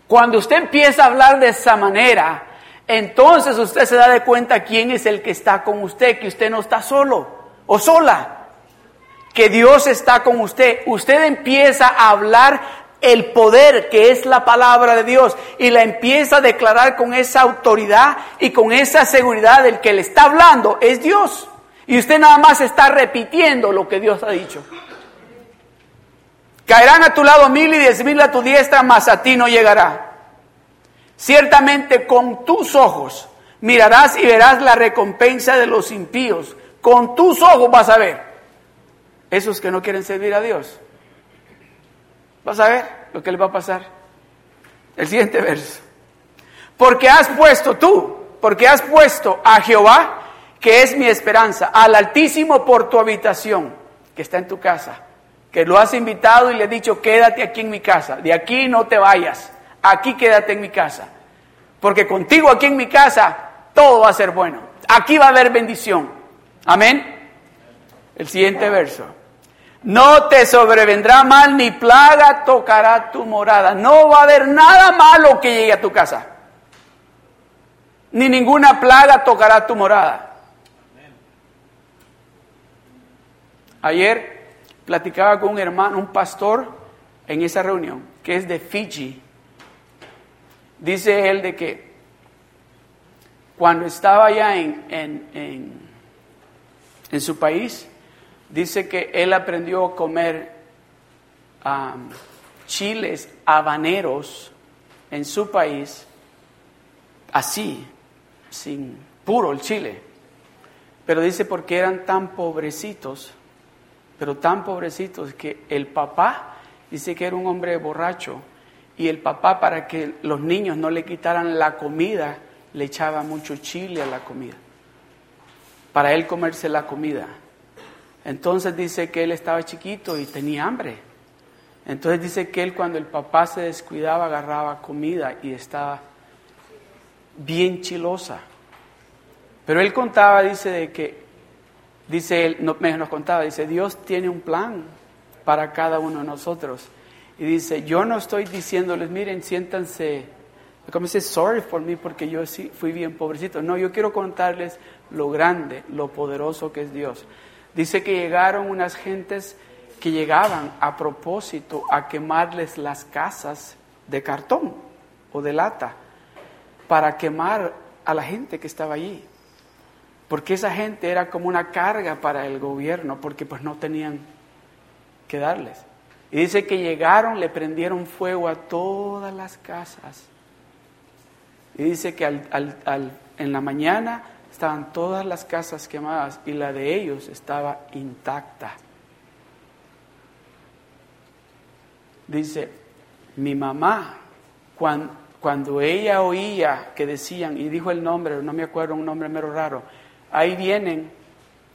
Cuando usted empieza a hablar de esa manera, entonces usted se da de cuenta quién es el que está con usted, que usted no está solo o sola, que Dios está con usted. Usted empieza a hablar el poder que es la palabra de Dios y la empieza a declarar con esa autoridad y con esa seguridad del que le está hablando es Dios. Y usted nada más está repitiendo lo que Dios ha dicho. Caerán a tu lado mil y diez mil a tu diestra, mas a ti no llegará. Ciertamente con tus ojos mirarás y verás la recompensa de los impíos. Con tus ojos vas a ver. Esos que no quieren servir a Dios. Vas a ver lo que les va a pasar. El siguiente verso. Porque has puesto tú, porque has puesto a Jehová, que es mi esperanza, al Altísimo por tu habitación, que está en tu casa que lo has invitado y le has dicho, quédate aquí en mi casa, de aquí no te vayas, aquí quédate en mi casa, porque contigo aquí en mi casa todo va a ser bueno, aquí va a haber bendición. Amén. El siguiente verso. No te sobrevendrá mal ni plaga tocará tu morada. No va a haber nada malo que llegue a tu casa. Ni ninguna plaga tocará tu morada. Ayer platicaba con un hermano, un pastor, en esa reunión, que es de Fiji. Dice él de que cuando estaba allá en, en, en, su país, dice que él aprendió a comer chiles habaneros en su país, así, sin puro el chile. Pero dice porque eran tan pobrecitos pero tan pobrecitos que el papá dice que era un hombre borracho y el papá para que los niños no le quitaran la comida le echaba mucho chile a la comida para él comerse la comida. Entonces dice que él estaba chiquito y tenía hambre. Entonces dice que él cuando el papá se descuidaba agarraba comida y estaba bien chilosa. Pero él contaba, dice, de que Dice él, nos contaba, dice, Dios tiene un plan para cada uno de nosotros. Y dice, yo no estoy diciéndoles, miren, siéntanse, como dice, sorry por mí porque yo sí fui bien pobrecito. No, yo quiero contarles lo grande, lo poderoso que es Dios. Dice que llegaron unas gentes que llegaban a propósito a quemarles las casas de cartón o de lata para quemar a la gente que estaba allí porque esa gente era como una carga para el gobierno, porque pues no tenían que darles. Y dice que llegaron, le prendieron fuego a todas las casas. Y dice que en la mañana estaban todas las casas quemadas y la de ellos estaba intacta. Dice, mi mamá, cuando, cuando ella oía que decían, y dijo el nombre, no me acuerdo, un nombre mero raro, Ahí vienen,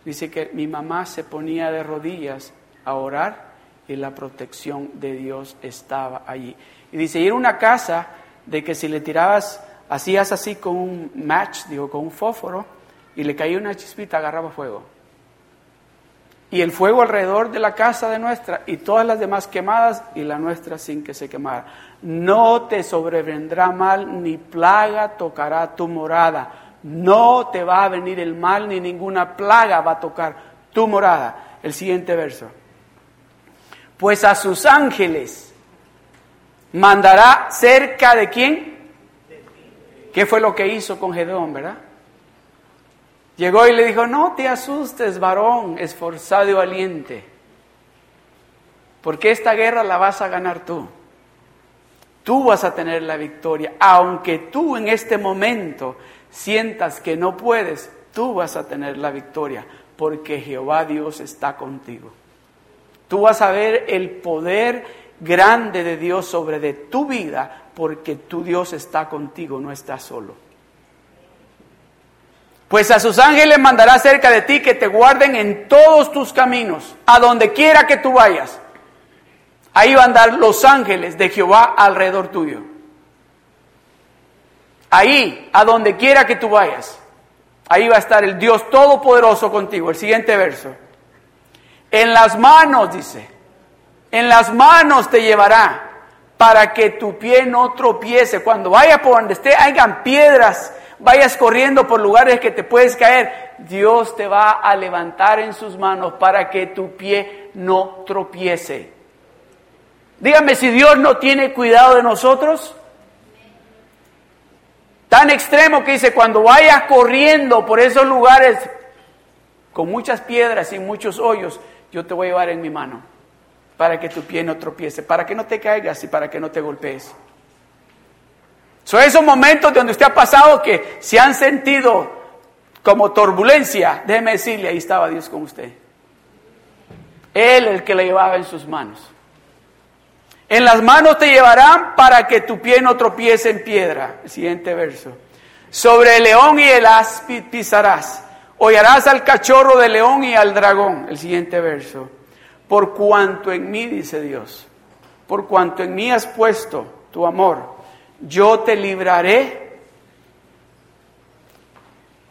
dice que mi mamá se ponía de rodillas a orar y la protección de Dios estaba allí. Y dice, era una casa de que si le tirabas, hacías así con un match, digo, con un fósforo, y le caía una chispita, agarraba fuego. Y el fuego alrededor de la casa de nuestra y todas las demás quemadas y la nuestra sin que se quemara. No te sobrevendrá mal ni plaga tocará tu morada no te va a venir el mal ni ninguna plaga va a tocar tu morada. El siguiente verso. Pues a sus ángeles mandará cerca de quién? ¿Qué fue lo que hizo con Gedeón, verdad? Llegó y le dijo, no te asustes, varón, esforzado y valiente, porque esta guerra la vas a ganar tú. Tú vas a tener la victoria, aunque tú en este momento sientas que no puedes, tú vas a tener la victoria porque Jehová Dios está contigo. Tú vas a ver el poder grande de Dios sobre de tu vida porque tu Dios está contigo, no está solo. Pues a sus ángeles mandará cerca de ti que te guarden en todos tus caminos, a donde quiera que tú vayas. Ahí van a andar los ángeles de Jehová alrededor tuyo. Ahí, a donde quiera que tú vayas. Ahí va a estar el Dios Todopoderoso contigo. El siguiente verso. En las manos, dice, en las manos te llevará para que tu pie no tropiece. Cuando vaya por donde esté, hayan piedras, vayas corriendo por lugares que te puedes caer, Dios te va a levantar en sus manos para que tu pie no tropiece. Dígame si Dios no tiene cuidado de nosotros. Tan extremo que dice, cuando vayas corriendo por esos lugares con muchas piedras y muchos hoyos, yo te voy a llevar en mi mano para que tu pie no tropiece, para que no te caigas y para que no te golpees. Son esos momentos donde usted ha pasado que se han sentido como turbulencia, déjeme decirle, ahí estaba Dios con usted. Él el que le llevaba en sus manos. En las manos te llevarán para que tu pie no tropiece en piedra. El siguiente verso. Sobre el león y el áspid pisarás. Hollarás al cachorro del león y al dragón. El siguiente verso. Por cuanto en mí, dice Dios, por cuanto en mí has puesto tu amor, yo te libraré.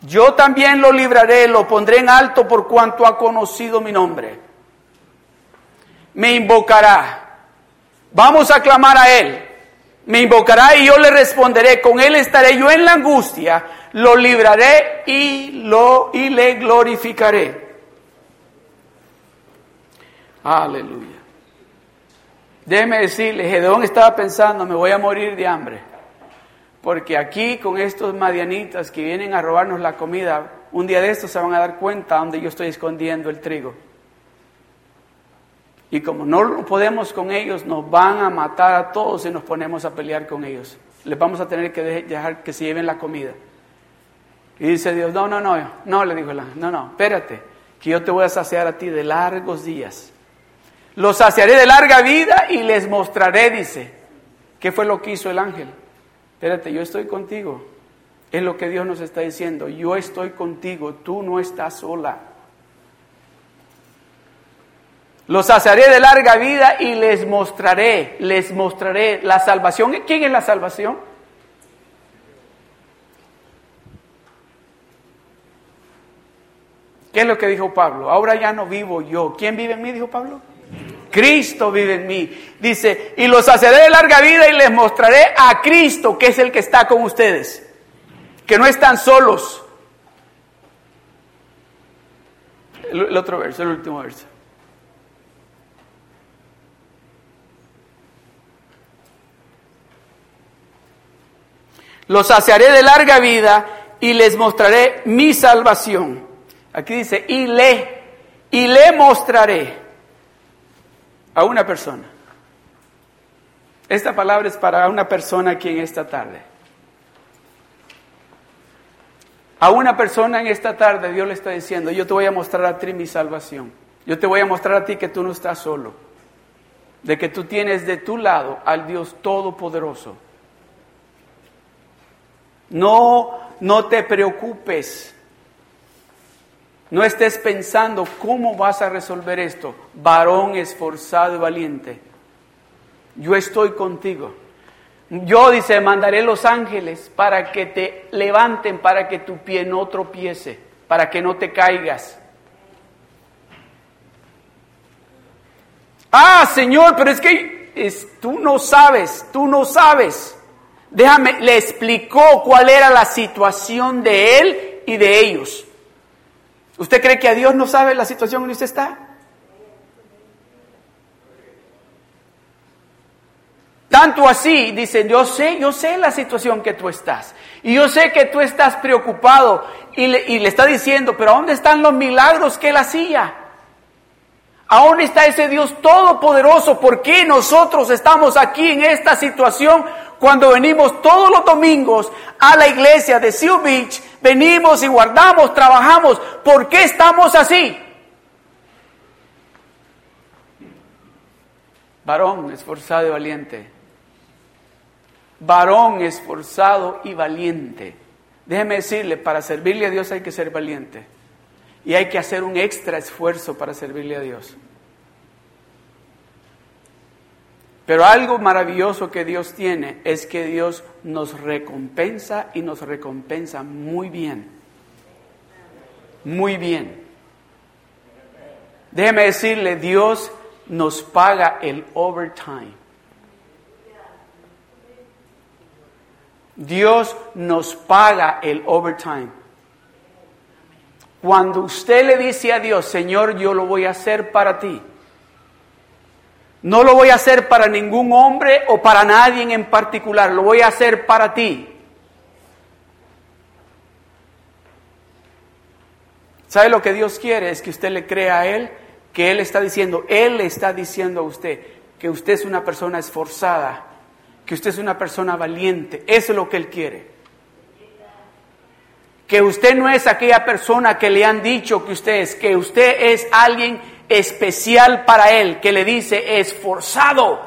Yo también lo libraré, lo pondré en alto por cuanto ha conocido mi nombre. Me invocará Vamos a clamar a Él. Me invocará y yo le responderé. Con Él estaré yo en la angustia. Lo libraré y, lo, y le glorificaré. Aleluya. Déjeme decirle, Gedeón estaba pensando, me voy a morir de hambre. Porque aquí con estos madianitas que vienen a robarnos la comida, un día de estos se van a dar cuenta donde yo estoy escondiendo el trigo. Y como no podemos con ellos, nos van a matar a todos si nos ponemos a pelear con ellos. Les vamos a tener que dejar que se lleven la comida. Y dice Dios, no, no, no, no, le dijo la, no, no, espérate, que yo te voy a saciar a ti de largos días. Los saciaré de larga vida y les mostraré, dice, qué fue lo que hizo el ángel. Espérate, yo estoy contigo. Es lo que Dios nos está diciendo. Yo estoy contigo, tú no estás sola. Los saciaré de larga vida y les mostraré, les mostraré la salvación. ¿Quién es la salvación? ¿Qué es lo que dijo Pablo? Ahora ya no vivo yo. ¿Quién vive en mí? Dijo Pablo. Cristo vive en mí. Dice, y los saciaré de larga vida y les mostraré a Cristo, que es el que está con ustedes. Que no están solos. el otro verso, el último verso. Los saciaré de larga vida y les mostraré mi salvación. Aquí dice, y le, y le mostraré a una persona. Esta palabra es para una persona aquí en esta tarde. A una persona en esta tarde Dios le está diciendo, yo te voy a mostrar a ti mi salvación. Yo te voy a mostrar a ti que tú no estás solo. De que tú tienes de tu lado al Dios Todopoderoso no, no te preocupes. No estés pensando cómo vas a resolver esto. Varón esforzado y valiente. Yo estoy contigo. Yo, dice, mandaré los ángeles para que te levanten, para que tu pie no tropiece, para que no te caigas. Ah, Señor, pero es que es, tú no sabes, tú no sabes. Déjame, le explicó cuál era la situación de él y de ellos. ¿Usted cree que a Dios no sabe la situación en que usted está? Tanto así, dice, yo sé, yo sé la situación que tú estás. Y yo sé que tú estás preocupado. Y le, está diciendo, pero ¿dónde están los milagros que él hacía? ¿A dónde está ese Dios todopoderoso? ¿Por qué nosotros estamos aquí en esta situación cuando venimos todos los domingos a la iglesia de Seal Beach venimos y guardamos, trabajamos. ¿Por qué estamos así? Varón esforzado y valiente. Varón esforzado y valiente. Déjeme decirle, para servirle a Dios hay que ser valiente. Y hay que hacer un extra esfuerzo para servirle a Dios. Pero algo maravilloso que Dios tiene es que Dios nos recompensa y nos recompensa muy bien. Muy bien. Déjeme decirle, Dios nos paga el overtime. Dios nos paga el overtime. Cuando usted le dice a Dios, Señor, yo lo voy a hacer para ti, no lo voy a hacer para ningún hombre o para nadie en particular, lo voy a hacer para ti. ¿Sabe lo que Dios quiere? Es que usted le crea a Él, que Él está diciendo, Él le está diciendo a usted que usted es una persona esforzada, que usted es una persona valiente. Eso es lo que Él quiere. Que usted no es aquella persona que le han dicho que usted es, que usted es alguien especial para Él, que le dice esforzado.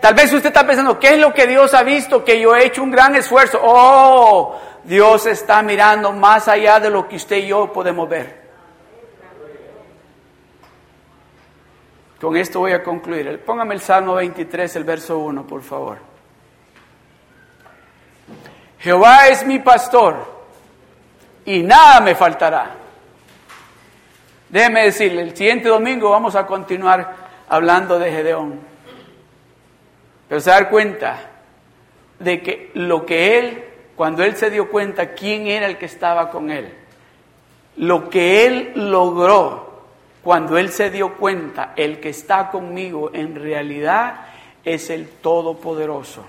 Tal vez usted está pensando, ¿qué es lo que Dios ha visto? Que yo he hecho un gran esfuerzo. Oh, Dios está mirando más allá de lo que usted y yo podemos ver. Con esto voy a concluir. Póngame el Salmo 23, el verso 1, por favor. Jehová es mi pastor y nada me faltará. Déjeme decirle, el siguiente domingo vamos a continuar hablando de Gedeón. Pero se da cuenta de que lo que él, cuando él se dio cuenta quién era el que estaba con él, lo que él logró, cuando él se dio cuenta, el que está conmigo en realidad es el Todopoderoso.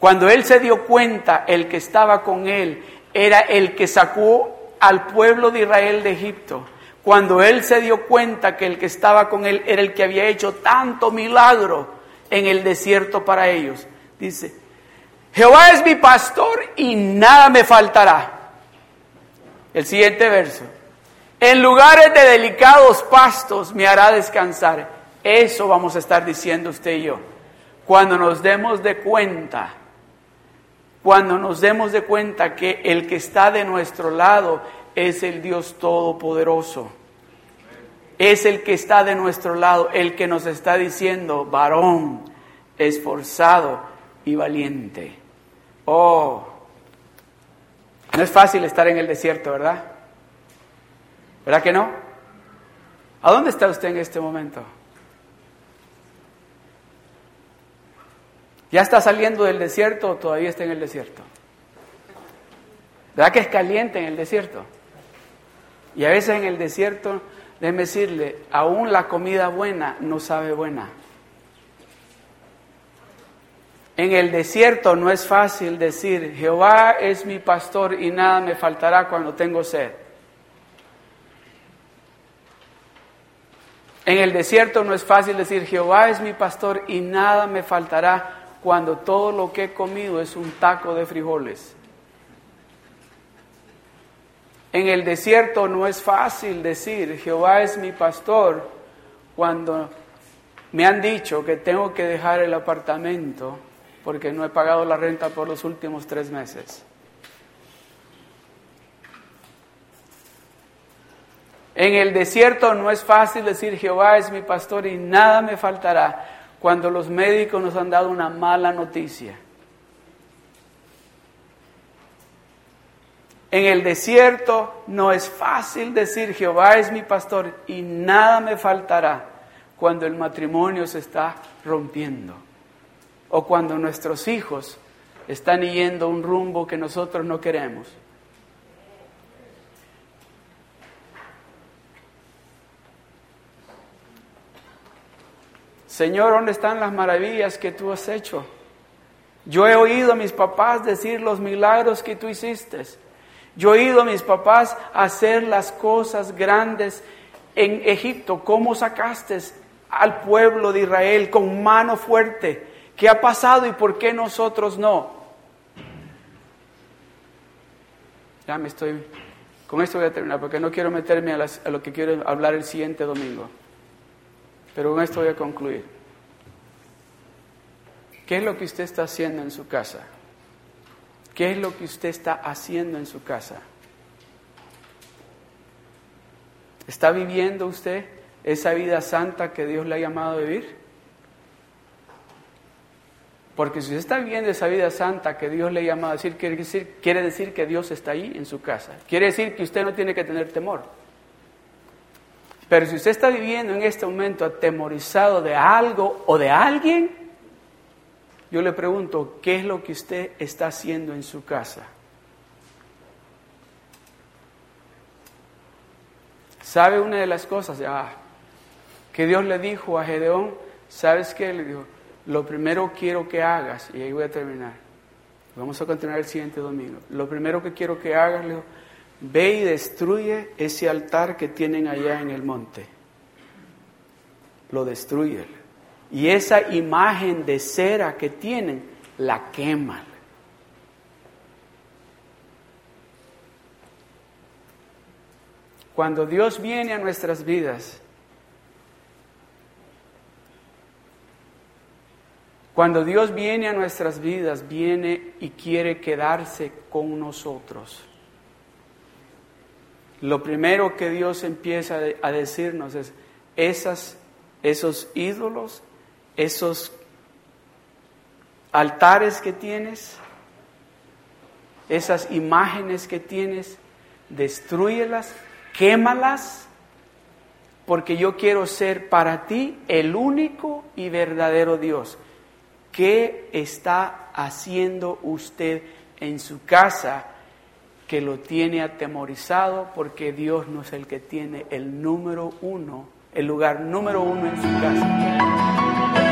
Cuando él se dio cuenta, el que estaba con él era el que sacó al pueblo de Israel de Egipto cuando él se dio cuenta que el que estaba con él era el que había hecho tanto milagro en el desierto para ellos. Dice, Jehová es mi pastor y nada me faltará. El siguiente verso. En lugares de delicados pastos me hará descansar. Eso vamos a estar diciendo usted y yo. Cuando nos demos de cuenta, cuando nos demos de cuenta que el que está de nuestro lado es el Dios Todopoderoso. Es el que está de nuestro lado, el que nos está diciendo, varón, esforzado y valiente. Oh, no es fácil estar en el desierto, ¿verdad? ¿Verdad que no? ¿A dónde está usted en este momento? ¿Ya está saliendo del desierto o todavía está en el desierto? ¿Verdad que es caliente en el desierto? Y a veces en el desierto, déjeme decirle, aún la comida buena no sabe buena. En el desierto no es fácil decir, Jehová es mi pastor y nada me faltará cuando tengo sed. En el desierto no es fácil decir, Jehová es mi pastor y nada me faltará cuando todo lo que he comido es un taco de frijoles. En el desierto no es fácil decir, Jehová es mi pastor, cuando me han dicho que tengo que dejar el apartamento porque no he pagado la renta por los últimos tres meses. En el desierto no es fácil decir Jehová es mi pastor y nada me faltará cuando los médicos nos han dado una mala noticia. En el desierto no es fácil decir Jehová es mi pastor y nada me faltará cuando el matrimonio se está rompiendo o cuando nuestros hijos están yendo un rumbo que nosotros no queremos. Señor, ¿dónde están las maravillas que tú has hecho? Yo he oído a mis papás decir los milagros que tú hiciste. Yo he ido a mis papás hacer las cosas grandes en Egipto. ¿Cómo sacaste al pueblo de Israel con mano fuerte? ¿Qué ha pasado y por qué nosotros no? Ya me estoy, con esto voy a terminar, porque no quiero meterme a, a lo que quiero hablar el siguiente domingo. Pero con esto voy a concluir. ¿Qué es lo que usted está haciendo en su casa? ¿Qué es lo que usted está haciendo en su casa? ¿Está viviendo usted esa vida santa que Dios le ha llamado a vivir? Porque si usted está viviendo esa vida santa que Dios le ha llamado a decir, quiere decir, quiere decir que Dios está ahí en su casa. Quiere decir que usted no tiene que tener temor. Pero si usted está viviendo en este momento atemorizado de algo o de alguien, yo le pregunto, ¿qué es lo que usted está haciendo en su casa? ¿Sabe una de las cosas ah, que Dios le dijo a Gedeón? ¿Sabes qué? Le dijo, lo primero quiero que hagas, y ahí voy a terminar, vamos a continuar el siguiente domingo, lo primero que quiero que hagas, le dijo, ve y destruye ese altar que tienen allá en el monte. Lo destruye. Y esa imagen de cera que tienen, la queman. Cuando Dios viene a nuestras vidas, cuando Dios viene a nuestras vidas, viene y quiere quedarse con nosotros. Lo primero que Dios empieza a decirnos es, esas, esos ídolos, esos altares que tienes, esas imágenes que tienes, destruyelas quémalas, porque yo quiero ser para ti el único y verdadero Dios. ¿Qué está haciendo usted en su casa que lo tiene atemorizado? Porque Dios no es el que tiene el número uno, el lugar número uno en su casa.